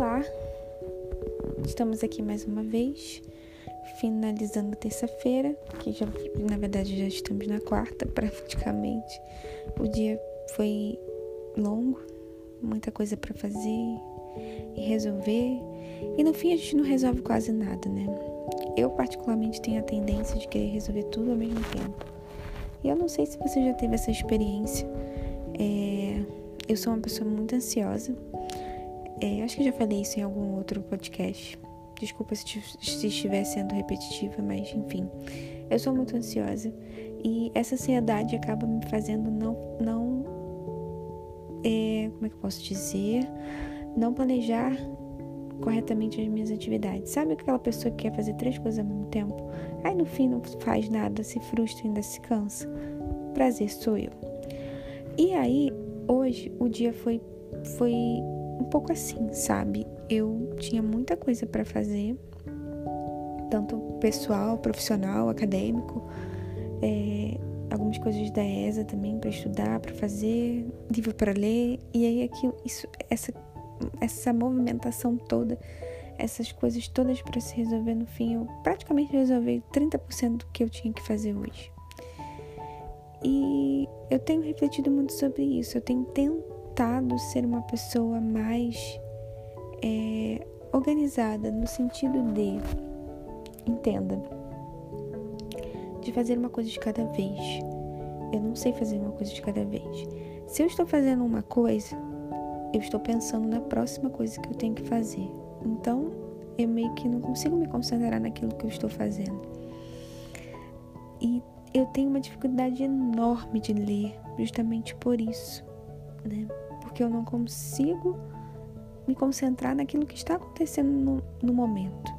Olá, estamos aqui mais uma vez, finalizando terça-feira, que já, na verdade já estamos na quarta praticamente. O dia foi longo, muita coisa para fazer e resolver, e no fim a gente não resolve quase nada, né? Eu particularmente tenho a tendência de querer resolver tudo ao mesmo tempo. E eu não sei se você já teve essa experiência. É, eu sou uma pessoa muito ansiosa é, acho que já falei isso em algum outro podcast. Desculpa se, se estiver sendo repetitiva, mas enfim. Eu sou muito ansiosa e essa ansiedade acaba me fazendo não. não é, como é que eu posso dizer? Não planejar corretamente as minhas atividades. Sabe aquela pessoa que quer fazer três coisas ao mesmo tempo? Aí no fim não faz nada, se frustra e ainda se cansa. Prazer sou eu. E aí, hoje o dia foi, foi um pouco assim, sabe? Eu tinha muita coisa para fazer, tanto pessoal, profissional, acadêmico, é, algumas coisas da ESA também para estudar, para fazer, livro para ler, e aí aquilo, isso, essa, essa movimentação toda, essas coisas todas para se resolver no fim, eu praticamente resolvi 30% do que eu tinha que fazer hoje. E eu tenho refletido muito sobre isso, eu tenho tentado tentado ser uma pessoa mais é, organizada no sentido de, entenda, de fazer uma coisa de cada vez. Eu não sei fazer uma coisa de cada vez. Se eu estou fazendo uma coisa, eu estou pensando na próxima coisa que eu tenho que fazer. Então, eu meio que não consigo me concentrar naquilo que eu estou fazendo. E eu tenho uma dificuldade enorme de ler, justamente por isso, né? porque eu não consigo me concentrar naquilo que está acontecendo no, no momento.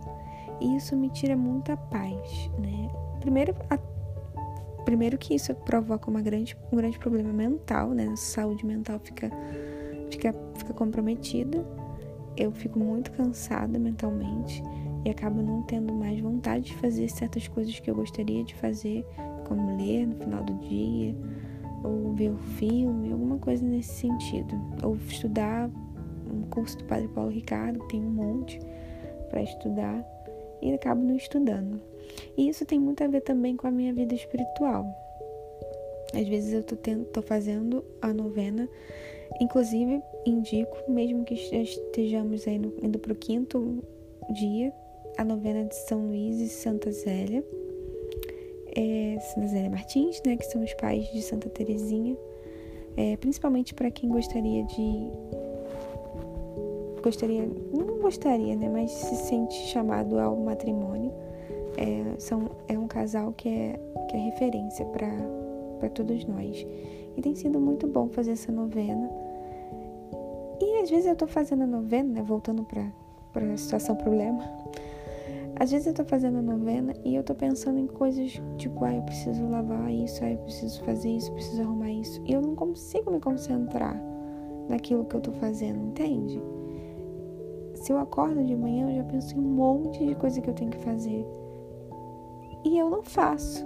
E isso me tira muita paz, né? Primeiro, a, primeiro que isso provoca uma grande, um grande problema mental, né? A saúde mental fica, fica, fica comprometida. Eu fico muito cansada mentalmente e acabo não tendo mais vontade de fazer certas coisas que eu gostaria de fazer, como ler no final do dia, ou ver o filme, alguma coisa nesse sentido. Ou estudar um curso do Padre Paulo Ricardo, tem um monte para estudar, e acabo não estudando. E isso tem muito a ver também com a minha vida espiritual. Às vezes eu tô, tendo, tô fazendo a novena, inclusive indico, mesmo que estejamos aí no, indo para o quinto dia, a novena de São Luís e Santa Zélia é, Santa Zélia Martins, né, que são os pais de Santa Teresinha, é, principalmente para quem gostaria de gostaria, não gostaria, né, mas se sente chamado ao matrimônio. É, são, é um casal que é, que é referência para todos nós. E tem sido muito bom fazer essa novena. E às vezes eu tô fazendo a novena, né, voltando para a situação problema, às vezes eu tô fazendo a novena e eu tô pensando em coisas tipo, ah, eu preciso lavar isso, ah, eu preciso fazer isso, preciso arrumar isso. E eu não consigo me concentrar naquilo que eu tô fazendo, entende? Se eu acordo de manhã, eu já penso em um monte de coisa que eu tenho que fazer. E eu não faço.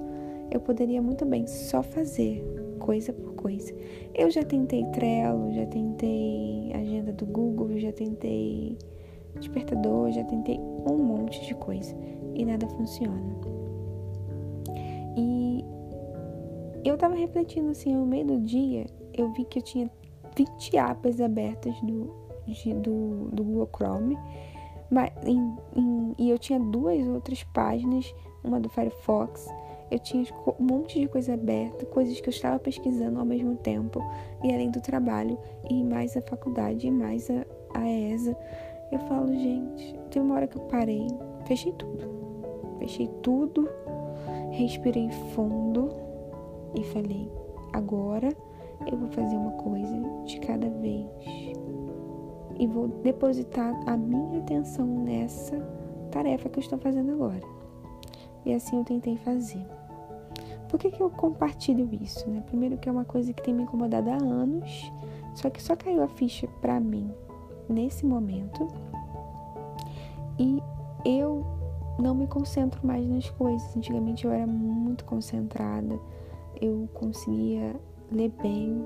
Eu poderia muito bem só fazer coisa por coisa. Eu já tentei Trello, já tentei agenda do Google, já tentei despertador, já tentei um monte de coisa e nada funciona. E eu tava refletindo assim, no meio do dia, eu vi que eu tinha 20 abas abertas do, de, do, do Google Chrome. Mas, em, em, e eu tinha duas outras páginas, uma do Firefox. Eu tinha um monte de coisa aberta, coisas que eu estava pesquisando ao mesmo tempo, e além do trabalho, e mais a faculdade, e mais a, a ESA. Eu falo, gente, tem uma hora que eu parei, fechei tudo. Fechei tudo, respirei fundo e falei: agora eu vou fazer uma coisa de cada vez. E vou depositar a minha atenção nessa tarefa que eu estou fazendo agora. E assim eu tentei fazer. Por que, que eu compartilho isso? Né? Primeiro que é uma coisa que tem me incomodado há anos, só que só caiu a ficha para mim nesse momento e eu não me concentro mais nas coisas. Antigamente eu era muito concentrada, eu conseguia ler bem,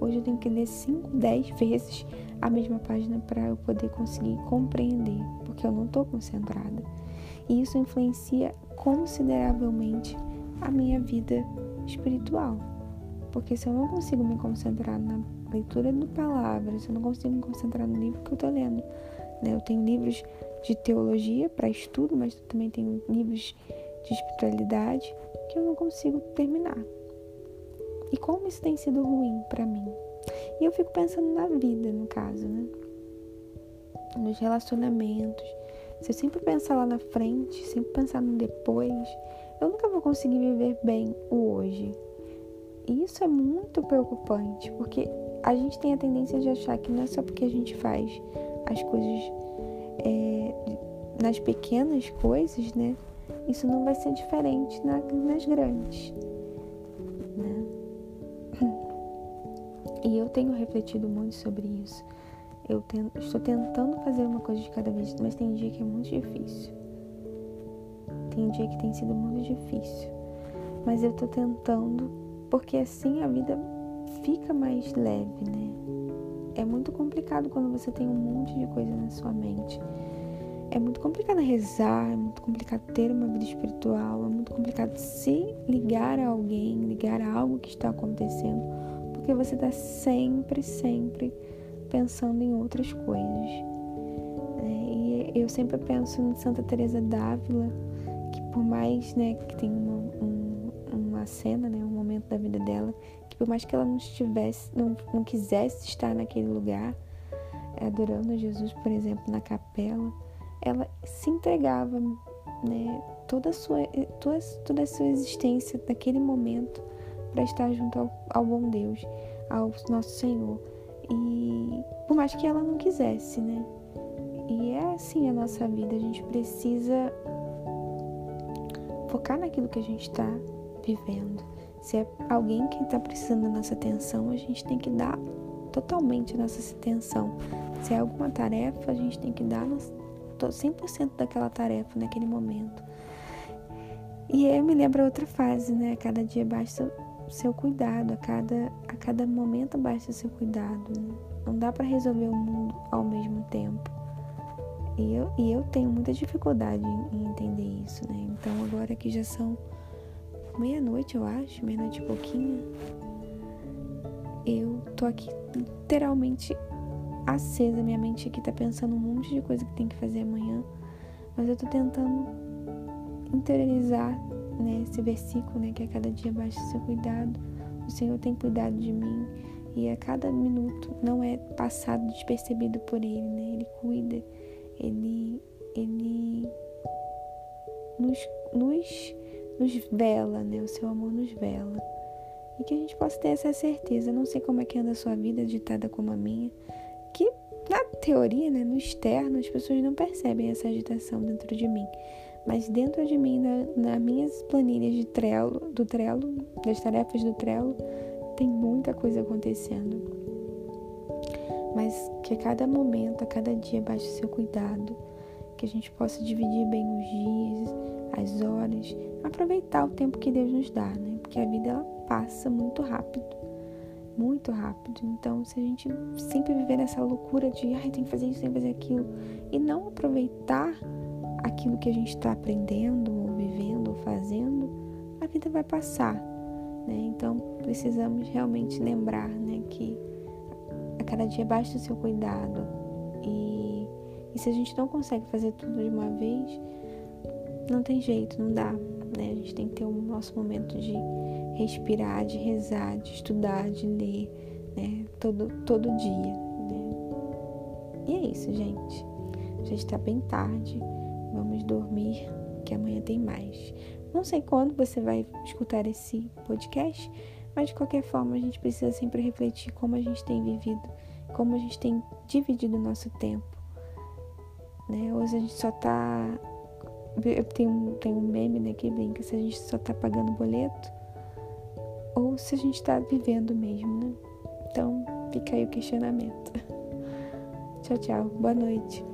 Hoje eu tenho que ler 5, 10 vezes a mesma página para eu poder conseguir compreender, porque eu não estou concentrada. E isso influencia consideravelmente a minha vida espiritual. Porque se eu não consigo me concentrar na leitura do palavra, se eu não consigo me concentrar no livro que eu estou lendo, né? Eu tenho livros de teologia para estudo, mas também tenho livros de espiritualidade que eu não consigo terminar. E como isso tem sido ruim para mim? E eu fico pensando na vida, no caso, né? Nos relacionamentos. Se eu sempre pensar lá na frente, sempre pensar no depois, eu nunca vou conseguir viver bem o hoje. E isso é muito preocupante, porque a gente tem a tendência de achar que não é só porque a gente faz as coisas é, nas pequenas coisas, né? Isso não vai ser diferente na, nas grandes, né? E eu tenho refletido muito sobre isso. Eu tento, estou tentando fazer uma coisa de cada vez, mas tem dia que é muito difícil. Tem dia que tem sido muito difícil. Mas eu estou tentando, porque assim a vida fica mais leve, né? É muito complicado quando você tem um monte de coisa na sua mente. É muito complicado rezar, é muito complicado ter uma vida espiritual, é muito complicado se ligar a alguém, ligar a algo que está acontecendo, porque você está sempre, sempre pensando em outras coisas. É, e eu sempre penso em Santa Teresa d'Ávila, que por mais né, que tem uma, um, uma cena, né, um momento da vida dela, por mais que ela não estivesse, não, não quisesse estar naquele lugar, adorando Jesus, por exemplo, na capela, ela se entregava, né, toda a sua, toda, toda a sua existência naquele momento para estar junto ao, ao bom Deus, ao nosso Senhor. E por mais que ela não quisesse, né? E é assim a nossa vida, a gente precisa focar naquilo que a gente está vivendo. Se é alguém que está precisando da nossa atenção, a gente tem que dar totalmente a nossa atenção. Se é alguma tarefa, a gente tem que dar 100% daquela tarefa naquele momento. E eu me lembro outra fase, né? Cada dia basta seu cuidado, a cada, a cada momento basta seu cuidado. Não dá para resolver o mundo ao mesmo tempo. E eu, e eu tenho muita dificuldade em, em entender isso, né? Então agora que já são meia-noite, eu acho, meia-noite e pouquinho, eu tô aqui literalmente acesa. Minha mente aqui tá pensando um monte de coisa que tem que fazer amanhã, mas eu tô tentando interiorizar né, esse versículo, né, que a cada dia baixa seu cuidado. O Senhor tem cuidado de mim e a cada minuto não é passado despercebido por Ele, né? Ele cuida, nos vela, né? O seu amor nos vela. E que a gente possa ter essa certeza. Eu não sei como é que anda a sua vida agitada como a minha, que na teoria, né, no externo, as pessoas não percebem essa agitação dentro de mim. Mas dentro de mim, na, nas minhas planilhas de Trello, do Trello, das tarefas do Trello, tem muita coisa acontecendo. Mas que a cada momento, a cada dia, baixe o seu cuidado, que a gente possa dividir bem os dias, as horas, aproveitar o tempo que Deus nos dá, né? Porque a vida ela passa muito rápido, muito rápido. Então, se a gente sempre viver nessa loucura de, ai, tem que fazer isso, tem que fazer aquilo, e não aproveitar aquilo que a gente está aprendendo, ou vivendo, ou fazendo, a vida vai passar, né? Então, precisamos realmente lembrar, né, que a cada dia basta o seu cuidado e, se a gente não consegue fazer tudo de uma vez, não tem jeito, não dá. Né? A gente tem que ter o nosso momento de respirar, de rezar, de estudar, de ler, né? Todo, todo dia, né? E é isso, gente. Já está bem tarde. Vamos dormir, que amanhã tem mais. Não sei quando você vai escutar esse podcast, mas de qualquer forma a gente precisa sempre refletir como a gente tem vivido, como a gente tem dividido o nosso tempo. Né? Hoje a gente só está tem um, tem um meme né, que brinca se a gente só tá pagando boleto ou se a gente tá vivendo mesmo, né? Então fica aí o questionamento. tchau, tchau. Boa noite.